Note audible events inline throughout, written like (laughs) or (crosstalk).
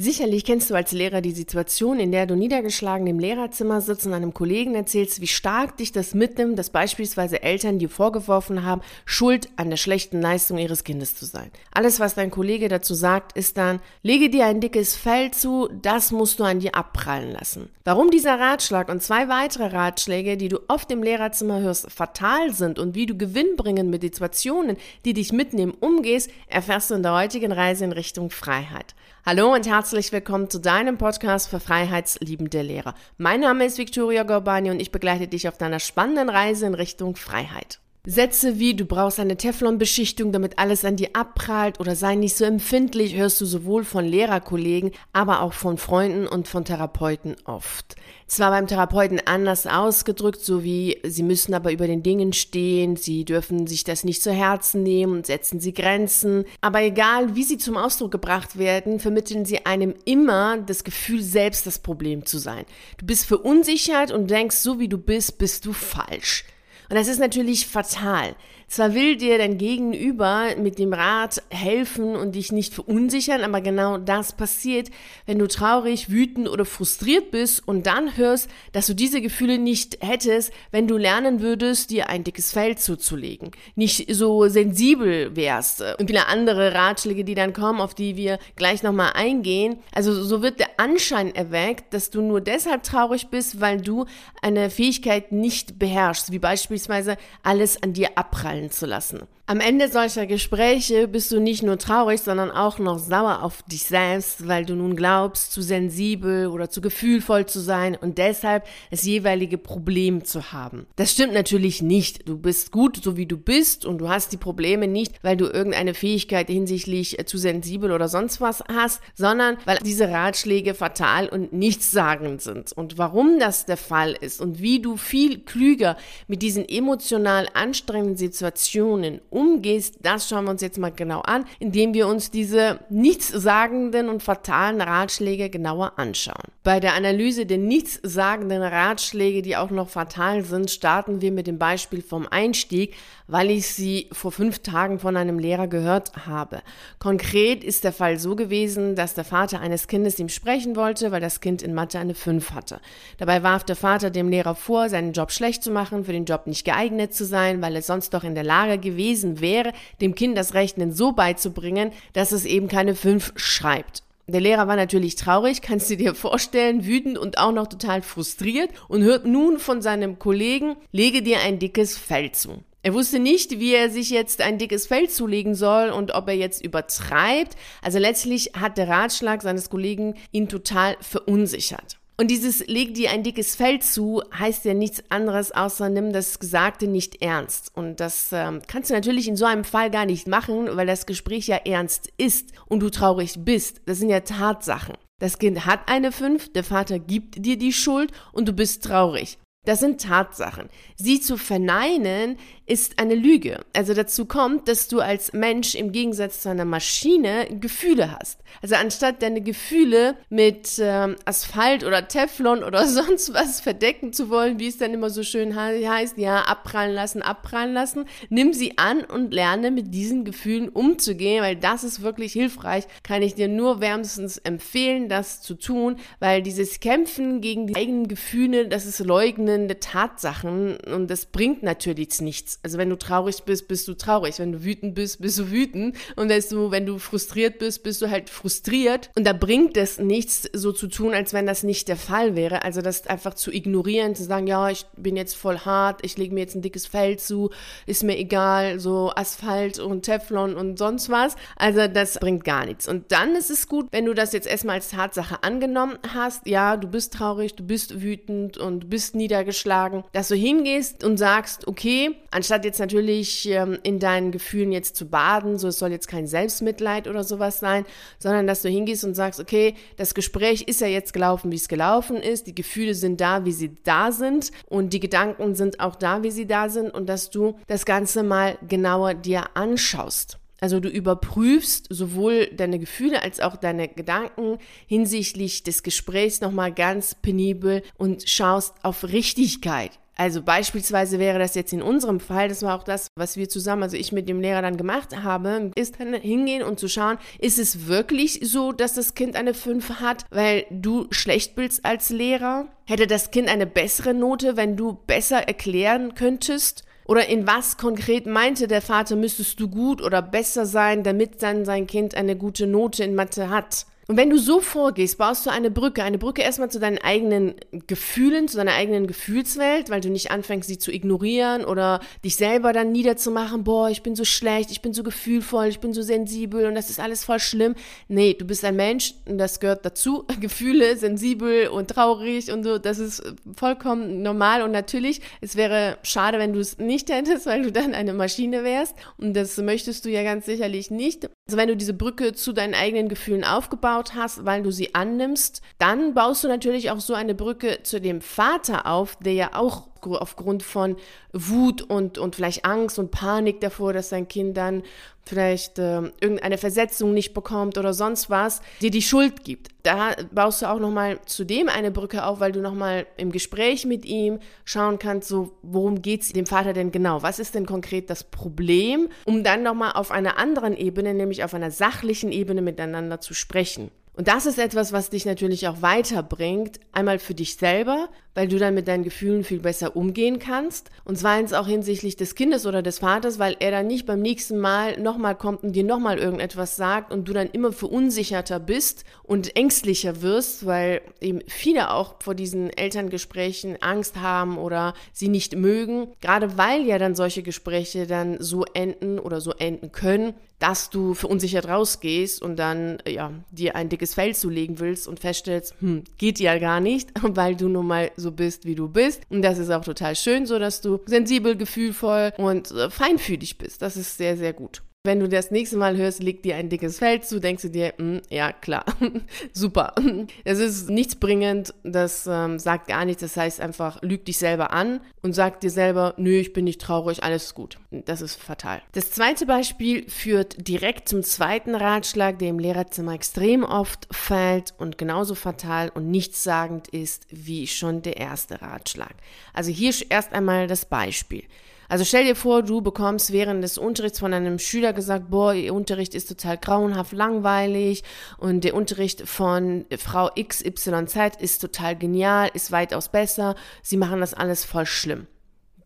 Sicherlich kennst du als Lehrer die Situation, in der du niedergeschlagen im Lehrerzimmer sitzt und einem Kollegen erzählst, wie stark dich das mitnimmt, dass beispielsweise Eltern dir vorgeworfen haben, schuld an der schlechten Leistung ihres Kindes zu sein. Alles, was dein Kollege dazu sagt, ist dann, lege dir ein dickes Fell zu, das musst du an dir abprallen lassen. Warum dieser Ratschlag und zwei weitere Ratschläge, die du oft im Lehrerzimmer hörst, fatal sind und wie du gewinnbringend mit Situationen, die dich mitnehmen, umgehst, erfährst du in der heutigen Reise in Richtung Freiheit. Hallo und herzlich willkommen zu deinem Podcast für freiheitsliebende Lehrer. Mein Name ist Victoria Gorbani und ich begleite dich auf deiner spannenden Reise in Richtung Freiheit. Sätze wie du brauchst eine Teflonbeschichtung, damit alles an dir abprallt oder sei nicht so empfindlich, hörst du sowohl von Lehrerkollegen, aber auch von Freunden und von Therapeuten oft. Zwar beim Therapeuten anders ausgedrückt, so wie sie müssen aber über den Dingen stehen, sie dürfen sich das nicht zu Herzen nehmen und setzen sie Grenzen, aber egal wie sie zum Ausdruck gebracht werden, vermitteln sie einem immer das Gefühl, selbst das Problem zu sein. Du bist verunsichert und denkst, so wie du bist, bist du falsch. Und das ist natürlich fatal. Zwar will dir dein Gegenüber mit dem Rat helfen und dich nicht verunsichern, aber genau das passiert, wenn du traurig, wütend oder frustriert bist und dann hörst, dass du diese Gefühle nicht hättest, wenn du lernen würdest, dir ein dickes Fell zuzulegen, nicht so sensibel wärst. Und viele andere Ratschläge, die dann kommen, auf die wir gleich nochmal eingehen. Also so wird der Anschein erweckt, dass du nur deshalb traurig bist, weil du eine Fähigkeit nicht beherrschst, wie beispielsweise alles an dir abprallen fallen zu lassen. Am Ende solcher Gespräche bist du nicht nur traurig, sondern auch noch sauer auf dich selbst, weil du nun glaubst, zu sensibel oder zu gefühlvoll zu sein und deshalb das jeweilige Problem zu haben. Das stimmt natürlich nicht. Du bist gut, so wie du bist und du hast die Probleme nicht, weil du irgendeine Fähigkeit hinsichtlich äh, zu sensibel oder sonst was hast, sondern weil diese Ratschläge fatal und nichtssagend sind. Und warum das der Fall ist und wie du viel klüger mit diesen emotional anstrengenden Situationen umgehst, das schauen wir uns jetzt mal genau an, indem wir uns diese nichtssagenden und fatalen Ratschläge genauer anschauen. Bei der Analyse der nichtssagenden Ratschläge, die auch noch fatal sind, starten wir mit dem Beispiel vom Einstieg, weil ich sie vor fünf Tagen von einem Lehrer gehört habe. Konkret ist der Fall so gewesen, dass der Vater eines Kindes ihm sprechen wollte, weil das Kind in Mathe eine 5 hatte. Dabei warf der Vater dem Lehrer vor, seinen Job schlecht zu machen, für den Job nicht geeignet zu sein, weil er sonst doch in der Lage gewesen gewesen wäre, dem Kind das Rechnen so beizubringen, dass es eben keine fünf schreibt. Der Lehrer war natürlich traurig, (laughs) kannst du dir vorstellen, wütend und auch noch total frustriert und hört nun von seinem Kollegen, lege dir ein dickes Fell zu. Er wusste nicht, wie er sich jetzt ein dickes Fell zulegen soll und ob er jetzt übertreibt. Also letztlich hat der Ratschlag seines Kollegen ihn total verunsichert. Und dieses leg dir ein dickes Fell zu heißt ja nichts anderes, außer nimm das Gesagte nicht ernst. Und das ähm, kannst du natürlich in so einem Fall gar nicht machen, weil das Gespräch ja ernst ist und du traurig bist. Das sind ja Tatsachen. Das Kind hat eine 5, der Vater gibt dir die Schuld und du bist traurig. Das sind Tatsachen. Sie zu verneinen ist eine Lüge. Also dazu kommt, dass du als Mensch im Gegensatz zu einer Maschine Gefühle hast. Also anstatt deine Gefühle mit ähm, Asphalt oder Teflon oder (laughs) sonst was verdecken zu wollen, wie es dann immer so schön heißt, ja, abprallen lassen, abprallen lassen, nimm sie an und lerne mit diesen Gefühlen umzugehen, weil das ist wirklich hilfreich. Kann ich dir nur wärmstens empfehlen, das zu tun, weil dieses Kämpfen gegen die eigenen Gefühle, das ist Leugnen der Tatsachen und das bringt natürlich nichts. Also wenn du traurig bist, bist du traurig. Wenn du wütend bist, bist du wütend. Und wenn du frustriert bist, bist du halt frustriert. Und da bringt es nichts, so zu tun, als wenn das nicht der Fall wäre. Also das einfach zu ignorieren, zu sagen, ja, ich bin jetzt voll hart, ich lege mir jetzt ein dickes Fell zu, ist mir egal, so Asphalt und Teflon und sonst was. Also das bringt gar nichts. Und dann ist es gut, wenn du das jetzt erstmal als Tatsache angenommen hast. Ja, du bist traurig, du bist wütend und du bist niedergeschlagen niedergeschlagen, dass du hingehst und sagst, okay, anstatt jetzt natürlich ähm, in deinen Gefühlen jetzt zu baden, so es soll jetzt kein Selbstmitleid oder sowas sein, sondern dass du hingehst und sagst, okay, das Gespräch ist ja jetzt gelaufen, wie es gelaufen ist, die Gefühle sind da, wie sie da sind und die Gedanken sind auch da, wie sie da sind und dass du das Ganze mal genauer dir anschaust. Also du überprüfst sowohl deine Gefühle als auch deine Gedanken hinsichtlich des Gesprächs nochmal ganz penibel und schaust auf Richtigkeit. Also beispielsweise wäre das jetzt in unserem Fall, das war auch das, was wir zusammen, also ich mit dem Lehrer dann gemacht habe, ist dann hingehen und zu schauen, ist es wirklich so, dass das Kind eine 5 hat, weil du schlecht bist als Lehrer? Hätte das Kind eine bessere Note, wenn du besser erklären könntest? Oder in was konkret meinte der Vater, müsstest du gut oder besser sein, damit dann sein Kind eine gute Note in Mathe hat? Und wenn du so vorgehst, baust du eine Brücke, eine Brücke erstmal zu deinen eigenen Gefühlen, zu deiner eigenen Gefühlswelt, weil du nicht anfängst, sie zu ignorieren oder dich selber dann niederzumachen, boah, ich bin so schlecht, ich bin so gefühlvoll, ich bin so sensibel und das ist alles voll schlimm. Nee, du bist ein Mensch und das gehört dazu. (laughs) Gefühle, sensibel und traurig und so, das ist vollkommen normal und natürlich. Es wäre schade, wenn du es nicht hättest, weil du dann eine Maschine wärst und das möchtest du ja ganz sicherlich nicht. Also wenn du diese Brücke zu deinen eigenen Gefühlen aufgebaut hast, weil du sie annimmst, dann baust du natürlich auch so eine Brücke zu dem Vater auf, der ja auch aufgrund von Wut und, und vielleicht Angst und Panik davor, dass sein Kind dann vielleicht äh, irgendeine Versetzung nicht bekommt oder sonst was, dir die Schuld gibt. Da baust du auch nochmal zudem eine Brücke auf, weil du nochmal im Gespräch mit ihm schauen kannst, so worum geht es dem Vater denn genau? Was ist denn konkret das Problem? Um dann nochmal auf einer anderen Ebene, nämlich auf einer sachlichen Ebene miteinander zu sprechen. Und das ist etwas, was dich natürlich auch weiterbringt. Einmal für dich selber, weil du dann mit deinen Gefühlen viel besser umgehen kannst. Und zweitens auch hinsichtlich des Kindes oder des Vaters, weil er dann nicht beim nächsten Mal nochmal kommt und dir nochmal irgendetwas sagt und du dann immer verunsicherter bist und ängstlicher wirst, weil eben viele auch vor diesen Elterngesprächen Angst haben oder sie nicht mögen. Gerade weil ja dann solche Gespräche dann so enden oder so enden können, dass du verunsichert rausgehst und dann ja dir ein dickes Fell zulegen willst und feststellst, hm, geht ja gar nicht, (laughs) weil du nun mal so bist, wie du bist. Und das ist auch total schön, so dass du sensibel, gefühlvoll und äh, feinfühlig bist. Das ist sehr, sehr gut. Wenn du das nächste Mal hörst, liegt dir ein dickes Feld zu, denkst du dir, mh, hm, ja klar, (laughs) super. Es ist nichts bringend, das ähm, sagt gar nichts, das heißt einfach, lüg dich selber an und sag dir selber, nö, ich bin nicht traurig, alles ist gut. Das ist fatal. Das zweite Beispiel führt direkt zum zweiten Ratschlag, der im Lehrerzimmer extrem oft fällt und genauso fatal und nichtssagend ist wie schon der erste Ratschlag. Also hier erst einmal das Beispiel. Also stell dir vor, du bekommst während des Unterrichts von einem Schüler gesagt, boah, ihr Unterricht ist total grauenhaft langweilig und der Unterricht von Frau XYZ ist total genial, ist weitaus besser, sie machen das alles voll schlimm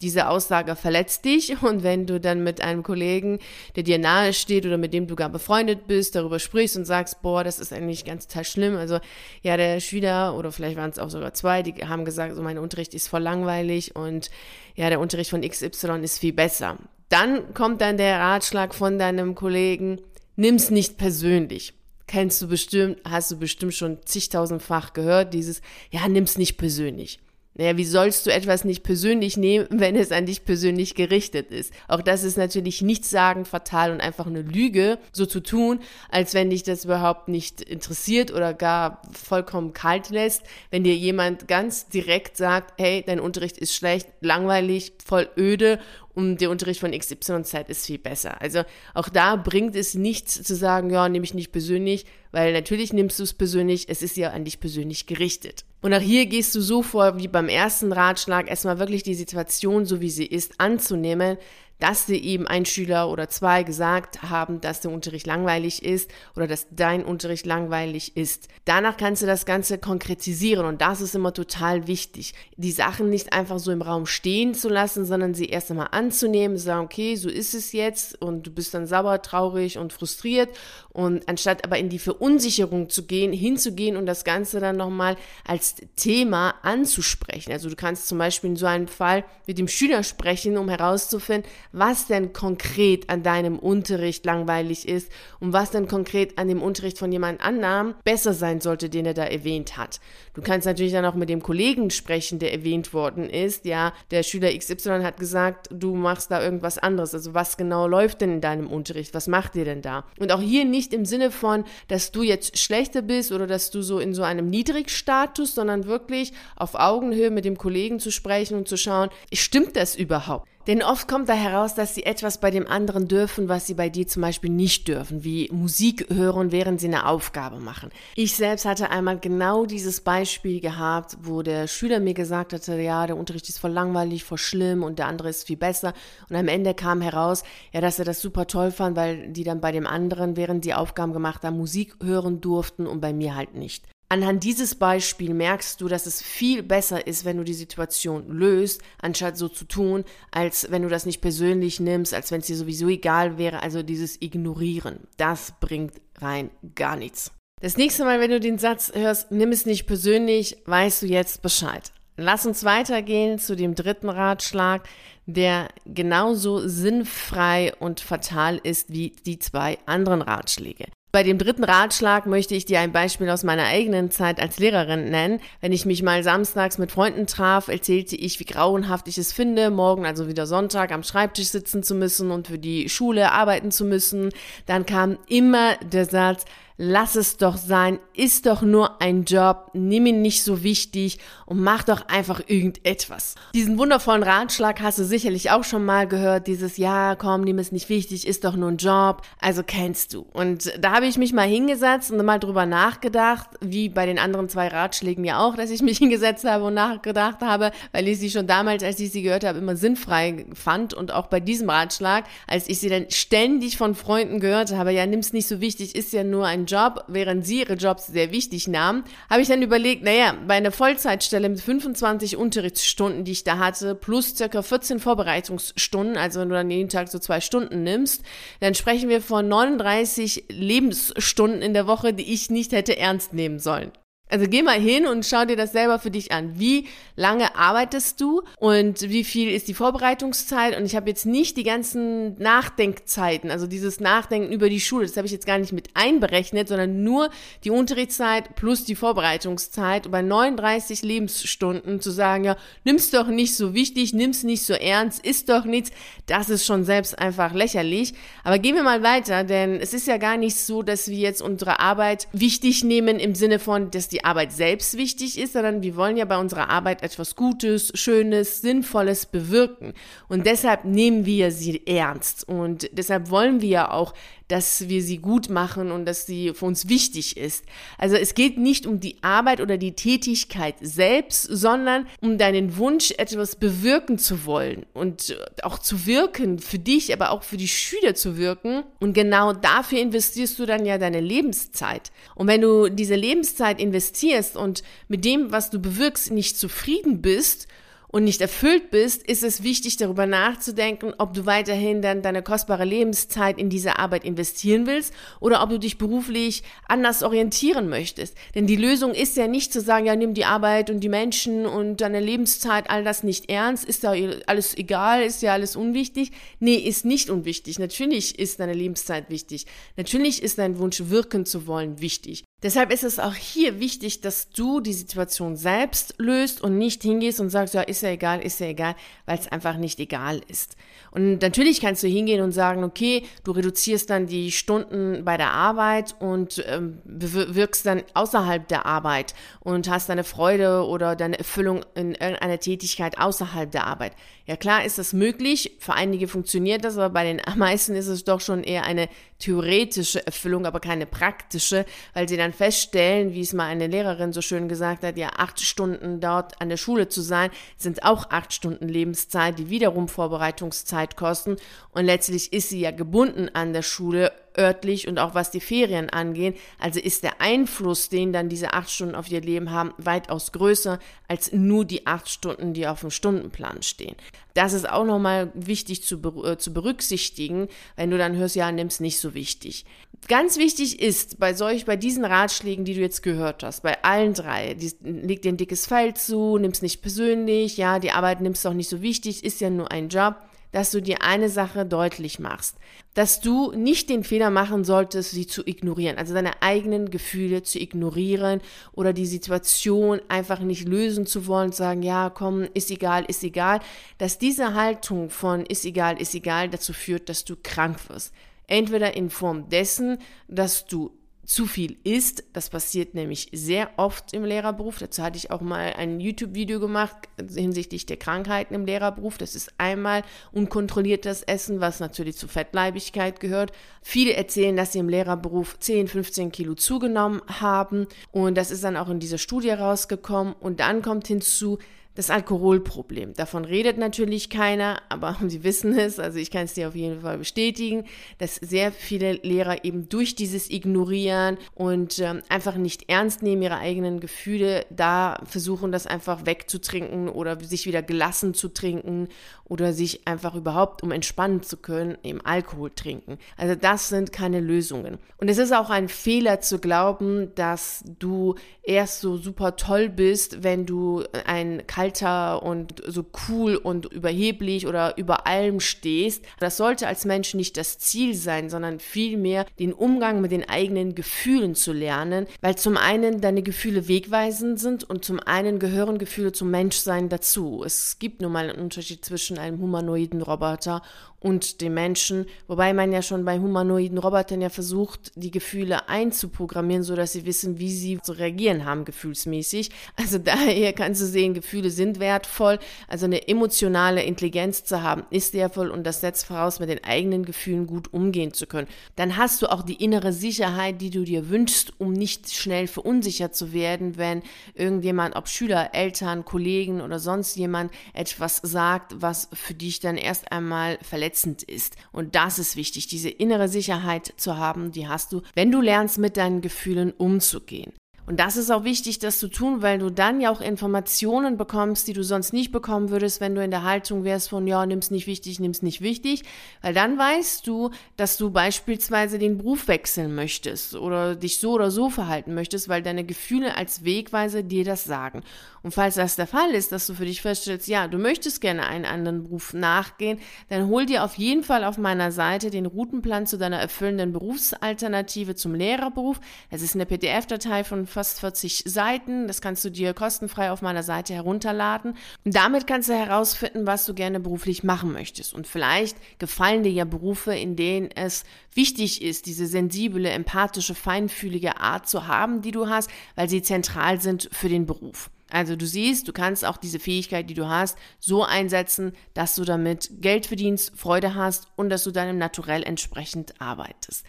diese Aussage verletzt dich (laughs) und wenn du dann mit einem Kollegen, der dir nahe steht oder mit dem du gar befreundet bist, darüber sprichst und sagst, boah, das ist eigentlich ganz total schlimm. Also ja, der Schüler oder vielleicht waren es auch sogar zwei, die haben gesagt, so mein Unterricht ist voll langweilig und ja, der Unterricht von XY ist viel besser. Dann kommt dann der Ratschlag von deinem Kollegen, nimm's nicht persönlich kennst du bestimmt, hast du bestimmt schon zigtausendfach gehört, dieses, ja, nimm's nicht persönlich. Naja, wie sollst du etwas nicht persönlich nehmen, (laughs) wenn es an dich persönlich gerichtet ist? Auch das ist natürlich nichts sagen, fatal und einfach eine Lüge, so zu tun, als wenn dich das überhaupt nicht interessiert oder gar vollkommen kalt lässt. Wenn dir jemand ganz direkt sagt, hey, dein Unterricht ist schlecht, langweilig, voll öde und der Unterricht von XYZ ist viel besser. Also auch da bringt es nichts zu sagen, ja, nehme ich nicht persönlich, weil natürlich nimmst du es persönlich, es ist ja an dich persönlich gerichtet. Und auch hier gehst du so vor wie beim ersten Ratschlag, erstmal wirklich die Situation, so wie sie ist, anzunehmen, dass dir eben ein Schüler oder zwei gesagt haben, dass der Unterricht langweilig ist oder dass dein Unterricht langweilig ist. Danach kannst du das Ganze konkretisieren und das ist immer total wichtig. Die Sachen nicht einfach so im Raum stehen zu lassen, sondern sie erst einmal anzunehmen, sagen, okay, so ist es jetzt und du bist dann sauer, traurig und frustriert und anstatt aber in die Verunsicherung zu gehen, hinzugehen und das Ganze dann nochmal als Thema anzusprechen. Also du kannst zum Beispiel in so einem Fall mit dem Schüler sprechen, um herauszufinden, was denn konkret an deinem Unterricht langweilig ist und was denn konkret an dem Unterricht von jemand anderem besser sein sollte, den er da erwähnt hat. Du kannst natürlich dann auch mit dem Kollegen sprechen, der erwähnt worden ist. Ja, der Schüler XY hat gesagt, du machst da irgendwas anderes. Also was genau läuft denn in deinem Unterricht? Was macht ihr denn da? Und auch hier nicht im Sinne von, dass du jetzt schlechter bist oder dass du so in so einem Niedrigstatus, sondern wirklich auf Augenhöhe mit dem Kollegen zu sprechen und zu schauen, stimmt das überhaupt? Denn oft kommt da heraus, dass sie etwas bei dem anderen dürfen, was sie bei dir zum Beispiel nicht dürfen, wie Musik hören, während sie eine Aufgabe machen. Ich selbst hatte einmal genau dieses Beispiel gehabt, wo der Schüler mir gesagt hatte, ja, der Unterricht ist voll langweilig, voll schlimm und der andere ist viel besser. Und am Ende kam heraus, ja, dass er das super toll fand, weil die dann bei dem anderen, während die Aufgaben gemacht haben, Musik hören durften und bei mir halt nicht. Anhand dieses Beispiels merkst du, dass es viel besser ist, wenn du die Situation löst, anstatt so zu tun, als wenn du das nicht persönlich nimmst, als wenn es dir sowieso egal wäre. Also dieses Ignorieren, das bringt rein gar nichts. Das nächste Mal, wenn du den Satz hörst, nimm es nicht persönlich, weißt du jetzt Bescheid. Lass uns weitergehen zu dem dritten Ratschlag, der genauso sinnfrei und fatal ist wie die zwei anderen Ratschläge. Bei dem dritten Ratschlag möchte ich dir ein Beispiel aus meiner eigenen Zeit als Lehrerin nennen. Wenn ich mich mal samstags mit Freunden traf, erzählte ich, wie grauenhaft ich es finde, morgen, also wieder Sonntag, am Schreibtisch sitzen zu müssen und für die Schule arbeiten zu müssen. Dann kam immer der Satz, lass es doch sein, ist doch nur ein Job, nimm ihn nicht so wichtig und mach doch einfach irgendetwas. Diesen wundervollen Ratschlag hast du sicherlich auch schon mal gehört, dieses Ja, komm, nimm es nicht wichtig, ist doch nur ein Job, also kennst du. Und da habe ich mich mal hingesetzt und mal drüber nachgedacht, wie bei den anderen zwei Ratschlägen ja auch, dass ich mich (laughs) hingesetzt habe und nachgedacht habe, weil ich sie schon damals, als ich sie gehört habe, immer sinnfrei fand und auch bei diesem Ratschlag, als ich sie dann ständig von Freunden gehört habe, ja, nimm es nicht so wichtig, ist ja nur ein Job, während sie ihre Jobs sehr wichtig nahmen, habe ich dann überlegt, naja, bei einer Vollzeitstelle mit 25 Unterrichtsstunden, die ich da hatte, plus circa 14 Vorbereitungsstunden, also wenn du dann jeden Tag so zwei Stunden nimmst, dann sprechen wir von 39 Lebensstunden in der Woche, die ich nicht hätte ernst nehmen sollen. Also geh mal hin und schau dir das selber für dich an. Wie lange arbeitest du und wie viel ist die Vorbereitungszeit? Und ich habe jetzt nicht die ganzen Nachdenkzeiten, also dieses Nachdenken über die Schule, das habe ich jetzt gar nicht mit einberechnet, sondern nur die Unterrichtszeit plus die Vorbereitungszeit. Und bei 39 Lebensstunden zu sagen, ja, nimm's doch nicht so wichtig, nimm's nicht so ernst, ist doch nichts, das ist schon selbst einfach lächerlich. Aber gehen wir mal weiter, denn es ist ja gar nicht so, dass wir jetzt unsere Arbeit wichtig nehmen im Sinne von, dass die Arbeit selbst wichtig ist, sondern wir wollen ja bei unserer Arbeit etwas Gutes, Schönes, Sinnvolles bewirken. Und deshalb nehmen wir sie ernst. Und deshalb wollen wir ja auch dass wir sie gut machen und dass sie für uns wichtig ist. Also es geht nicht um die Arbeit oder die Tätigkeit selbst, sondern um deinen Wunsch, etwas bewirken zu wollen und auch zu wirken für dich, aber auch für die Schüler zu wirken. Und genau dafür investierst du dann ja deine Lebenszeit. Und wenn du diese Lebenszeit investierst und mit dem, was du bewirkst, nicht zufrieden bist, und nicht erfüllt bist, ist es wichtig, darüber nachzudenken, ob du weiterhin dann deine kostbare Lebenszeit in diese Arbeit investieren willst oder ob du dich beruflich anders orientieren möchtest. Denn die Lösung ist ja nicht zu sagen, ja, nimm die Arbeit und die Menschen und deine Lebenszeit, all das nicht ernst, ist da alles egal, ist ja alles unwichtig. Nee, ist nicht unwichtig. Natürlich ist deine Lebenszeit wichtig. Natürlich ist dein Wunsch, wirken zu wollen, wichtig. Deshalb ist es auch hier wichtig, dass du die Situation selbst löst und nicht hingehst und sagst, ja, ist ja egal, ist ja egal, weil es einfach nicht egal ist. Und natürlich kannst du hingehen und sagen, okay, du reduzierst dann die Stunden bei der Arbeit und ähm, wirkst dann außerhalb der Arbeit und hast deine Freude oder deine Erfüllung in irgendeiner Tätigkeit außerhalb der Arbeit. Ja klar ist das möglich, für einige funktioniert das, aber bei den (laughs) meisten ist es doch schon eher eine theoretische Erfüllung, aber keine praktische, weil sie dann feststellen, wie es mal eine Lehrerin so schön gesagt hat, ja, acht Stunden dort an der Schule zu sein, sind auch acht Stunden Lebenszeit, die wiederum Vorbereitungszeit kosten. Und letztlich ist sie ja gebunden an der Schule örtlich und auch was die Ferien angehen. Also ist der Einfluss, den dann diese acht Stunden auf ihr Leben haben, weitaus größer als nur die acht Stunden, die auf dem Stundenplan stehen. Das ist auch nochmal wichtig zu, äh, zu berücksichtigen, wenn du dann hörst, ja, nimm's nicht so wichtig. Ganz wichtig ist bei solch, bei diesen Ratschlägen, die du jetzt gehört hast, bei allen drei, die, leg dir ein dickes Pfeil zu, nimm's nicht persönlich, ja, die Arbeit nimmst du auch nicht so wichtig, ist ja nur ein Job dass du dir eine Sache deutlich machst, dass du nicht den Fehler machen solltest, sie zu ignorieren, also deine eigenen Gefühle zu ignorieren oder die Situation einfach nicht lösen zu wollen, sagen, ja, komm, ist egal, ist egal, dass diese Haltung von ist egal, ist egal dazu führt, dass du krank wirst. Entweder in Form dessen, dass du zu viel isst. Das passiert nämlich sehr oft im Lehrerberuf. Dazu hatte ich auch mal ein YouTube-Video gemacht hinsichtlich der Krankheiten im Lehrerberuf. Das ist einmal unkontrolliertes Essen, was natürlich zu Fettleibigkeit gehört. Viele erzählen, dass sie im Lehrerberuf 10, 15 Kilo zugenommen haben. Und das ist dann auch in dieser Studie rausgekommen. Und dann kommt hinzu, das Alkoholproblem. Davon redet natürlich keiner, aber (laughs) Sie wissen es, also ich kann es dir auf jeden Fall bestätigen, dass sehr viele Lehrer eben durch dieses Ignorieren und ähm, einfach nicht ernst nehmen ihre eigenen Gefühle, da versuchen, das einfach wegzutrinken oder sich wieder gelassen zu trinken oder sich einfach überhaupt, um entspannen zu können, eben Alkohol trinken. Also das sind keine Lösungen. Und es ist auch ein Fehler zu glauben, dass du erst so super toll bist, wenn du ein kalter und so cool und überheblich oder über allem stehst. Das sollte als Mensch nicht das Ziel sein, sondern vielmehr den Umgang mit den eigenen Gefühlen zu lernen, weil zum einen deine Gefühle wegweisend sind und zum einen gehören Gefühle zum Menschsein dazu. Es gibt nun mal einen Unterschied zwischen einem humanoiden Roboter und dem Menschen, wobei man ja schon bei humanoiden Robotern ja versucht, die Gefühle einzuprogrammieren, sodass sie wissen, wie sie zu reagieren haben, gefühlsmäßig. Also (laughs) daher kannst du sehen, Gefühle sind wertvoll. Also eine emotionale Intelligenz zu haben, ist wertvoll und das setzt voraus, mit den eigenen Gefühlen gut umgehen zu können. Dann hast du auch die innere Sicherheit, die du dir wünschst, um nicht schnell verunsichert zu werden, wenn irgendjemand, ob Schüler, Eltern, Kollegen oder sonst jemand etwas sagt, was für dich dann erst einmal verletzend ist. Und das ist wichtig, diese innere Sicherheit zu haben, die hast du, wenn du lernst, mit deinen Gefühlen umzugehen. Und das ist auch wichtig, das zu tun, weil du dann ja auch Informationen bekommst, die du sonst nicht bekommen würdest, wenn du in der Haltung wärst von, ja, nimm's nicht wichtig, nimm's nicht wichtig. Weil dann weißt du, dass du beispielsweise den Beruf wechseln möchtest oder dich so oder so verhalten möchtest, weil deine Gefühle als Wegweiser dir das sagen. Und falls das der Fall ist, dass du für dich feststellst, ja, du möchtest gerne einen anderen Beruf nachgehen, dann hol dir auf jeden Fall auf meiner Seite den Routenplan zu deiner erfüllenden Berufsalternative zum Lehrerberuf. Das ist eine PDF-Datei von fast 40 Seiten. Das kannst du dir kostenfrei auf meiner Seite herunterladen. Und damit kannst du herausfinden, was du gerne beruflich machen möchtest. Und vielleicht gefallen dir ja Berufe, in denen es wichtig ist, diese sensible, empathische, feinfühlige Art zu haben, die du hast, weil sie zentral sind für den Beruf. Also du siehst, du kannst auch diese Fähigkeit, die du hast, so einsetzen, dass du damit Geld verdienst, Freude hast und dass du deinem Naturell entsprechend arbeitest.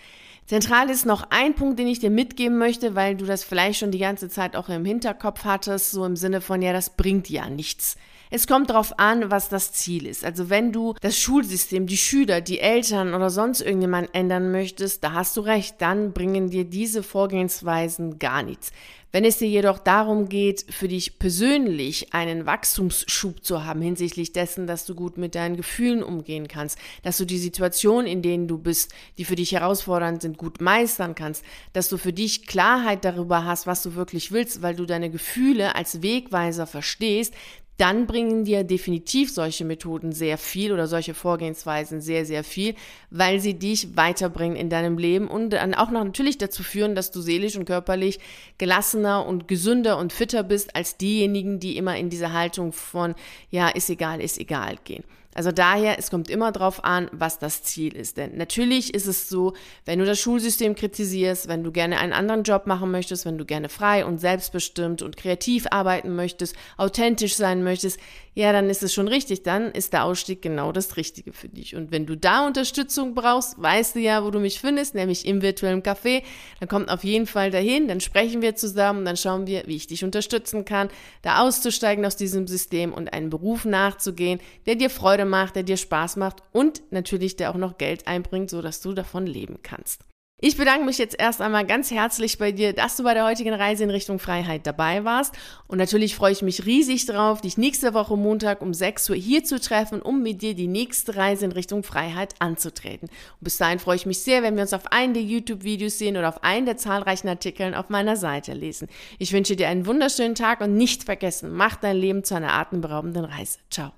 Zentral ist noch ein Punkt, den ich dir mitgeben möchte, weil du das vielleicht schon die ganze Zeit auch im Hinterkopf hattest, so im Sinne von, ja, das bringt ja nichts. Es kommt darauf an, was das Ziel ist. Also wenn du das Schulsystem, die Schüler, die Eltern oder sonst irgendjemand ändern möchtest, da hast du recht, dann bringen dir diese Vorgehensweisen gar nichts. Wenn es dir jedoch darum geht, für dich persönlich einen Wachstumsschub zu haben hinsichtlich dessen, dass du gut mit deinen Gefühlen umgehen kannst, dass du die Situation, in denen du bist, die für dich herausfordernd sind, gut meistern kannst, dass du für dich Klarheit darüber hast, was du wirklich willst, weil du deine Gefühle als Wegweiser verstehst, dann bringen dir definitiv solche Methoden sehr viel oder solche Vorgehensweisen sehr, sehr viel, weil sie dich weiterbringen in deinem Leben und dann auch noch natürlich dazu führen, dass du seelisch und körperlich gelassener und gesünder und fitter bist als diejenigen, die immer in diese Haltung von, ja, ist egal, ist egal gehen. Also daher, es kommt immer darauf an, was das Ziel ist. Denn natürlich ist es so, wenn du das Schulsystem kritisierst, wenn du gerne einen anderen Job machen möchtest, wenn du gerne frei und selbstbestimmt und kreativ arbeiten möchtest, authentisch sein möchtest, ja, dann ist es schon richtig. Dann ist der Ausstieg genau das Richtige für dich. Und wenn du da Unterstützung brauchst, weißt du ja, wo du mich findest, nämlich im virtuellen Café. Dann kommt auf jeden Fall dahin, dann sprechen wir zusammen, dann schauen wir, wie ich dich unterstützen kann, da auszusteigen aus diesem System und einen Beruf nachzugehen, der dir Freude macht, der dir Spaß macht und natürlich der auch noch Geld einbringt, so dass du davon leben kannst. Ich bedanke mich jetzt erst einmal ganz herzlich bei dir, dass du bei der heutigen Reise in Richtung Freiheit dabei warst. Und natürlich freue ich mich riesig drauf, dich nächste Woche Montag um 6 Uhr hier zu treffen, um mit dir die nächste Reise in Richtung Freiheit anzutreten. Und bis dahin freue ich mich sehr, wenn wir uns auf einen der YouTube-Videos sehen oder auf einen der zahlreichen Artikeln auf meiner Seite lesen. Ich wünsche dir einen wunderschönen Tag und nicht vergessen, mach dein Leben zu einer atemberaubenden Reise. Ciao.